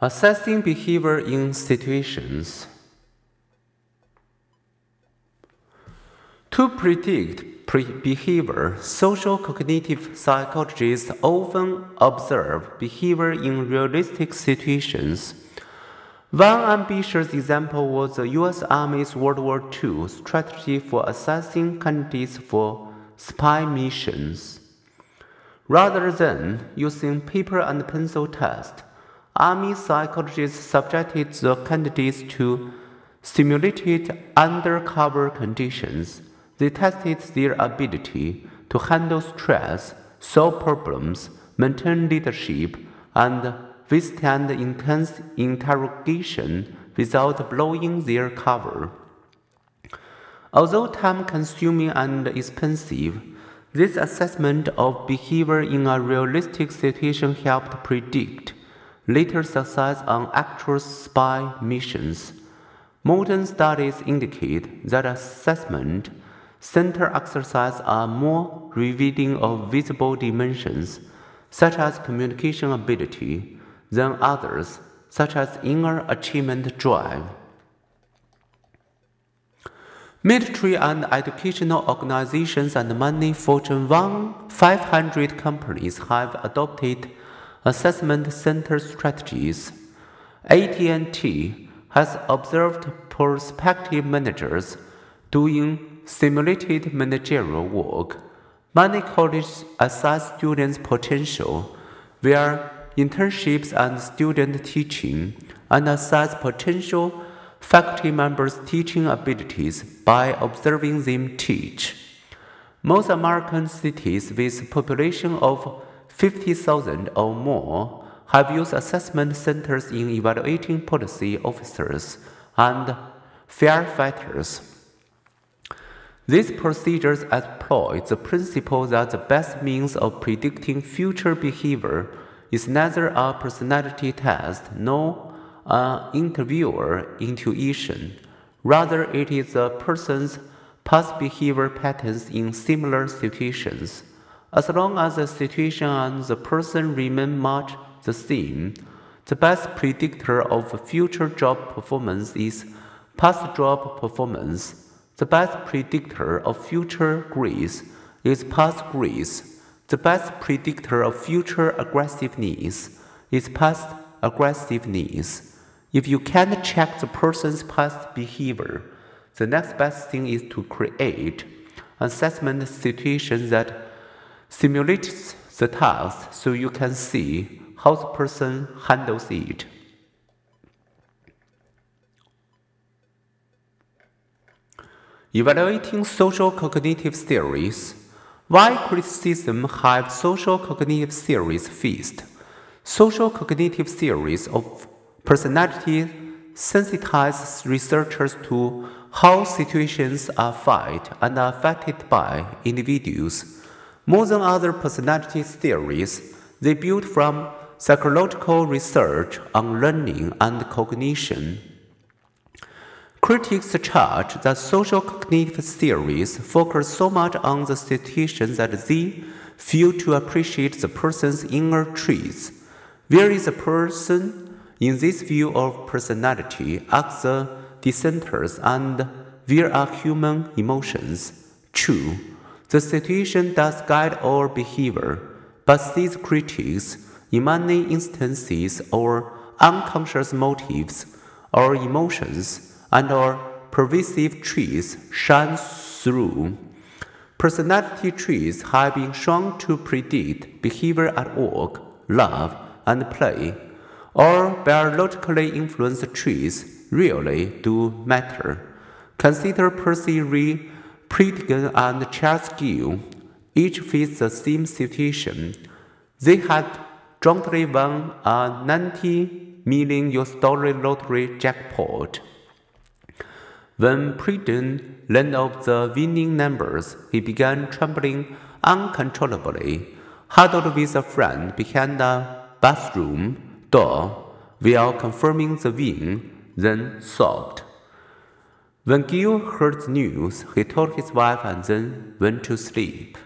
Assessing behavior in situations. To predict pre- behavior, social cognitive psychologists often observe behavior in realistic situations. One ambitious example was the US Army's World War II strategy for assessing candidates for spy missions. Rather than using paper and pencil tests, Army psychologists subjected the candidates to simulated undercover conditions. They tested their ability to handle stress, solve problems, maintain leadership, and withstand intense interrogation without blowing their cover. Although time consuming and expensive, this assessment of behavior in a realistic situation helped predict later success on actual spy missions. Modern studies indicate that assessment center exercises are more revealing of visible dimensions, such as communication ability, than others, such as inner achievement drive. Military and educational organizations and many Fortune 500 companies have adopted assessment center strategies. AT&T has observed prospective managers doing simulated managerial work. Many colleges assess students' potential via internships and student teaching and assess potential faculty members' teaching abilities by observing them teach. Most American cities with population of 50,000 or more have used assessment centers in evaluating policy officers and firefighters. These procedures exploit the principle that the best means of predicting future behavior is neither a personality test nor an interviewer intuition. Rather, it is a person's past behavior patterns in similar situations. As long as the situation and the person remain much the same, the best predictor of future job performance is past job performance. The best predictor of future grades is past grades. The best predictor of future aggressiveness is past aggressiveness. If you can't check the person's past behavior, the next best thing is to create assessment situations that simulates the task so you can see how the person handles it. Evaluating social cognitive theories. Why criticism have social cognitive theories faced? Social cognitive theories of personality sensitize researchers to how situations are felt and are affected by individuals more than other personality theories, they build from psychological research on learning and cognition. Critics charge that social cognitive theories focus so much on the situation that they fail to appreciate the person's inner traits. Where is a person in this view of personality acts the dissenters and where are human emotions? True. The situation does guide our behavior, but these critics, in many instances, our unconscious motives, our emotions, and our pervasive traits shine through. Personality traits have been shown to predict behavior at work, love, and play. Our biologically influenced traits really do matter. Consider Percy Pritikin and Charles each faced the same situation. They had jointly won a 90 million US dollar lottery jackpot. When Pritikin learned of the winning numbers, he began trembling uncontrollably, huddled with a friend behind the bathroom door while confirming the win, then sobbed. When Gill heard the news, he told his wife and then went to sleep.